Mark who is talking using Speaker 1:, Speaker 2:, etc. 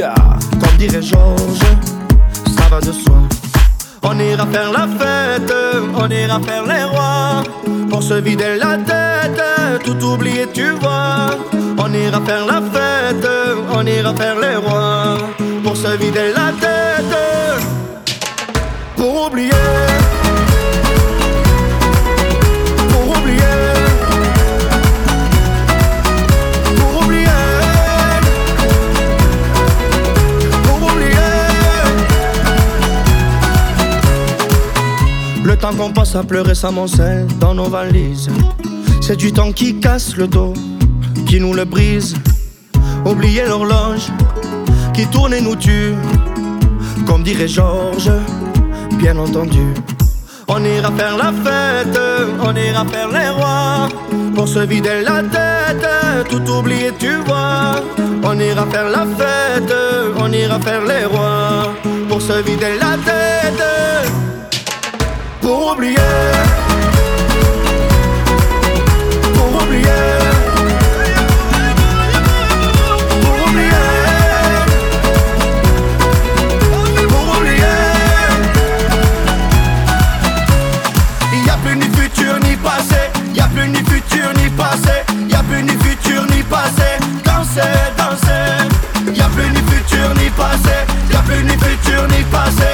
Speaker 1: comme dirait Georges, ça va de soi. On ira faire la fête, on ira faire les rois, pour se vider la tête, tout oublier tu vois. On ira faire la fête, on ira faire les rois, pour se vider la tête. Le temps qu'on passe à pleurer s'amoncelle dans nos valises. C'est du temps qui casse le dos, qui nous le brise. Oublier l'horloge qui tourne et nous tue. Comme dirait Georges, bien entendu. On ira faire la fête, on ira faire les rois. Pour se vider la tête, tout oublier, tu vois. On ira faire la fête, on ira faire les rois. Pour se vider la tête, pour oublier. Pour oublier. Pour oublier. Pour oublier. Il y a plus ni futur ni passé, y a plus ni futur ni passé, y a plus ni futur ni passé. Danser, danser. Y a plus ni futur ni passé, y a plus ni futur ni passé,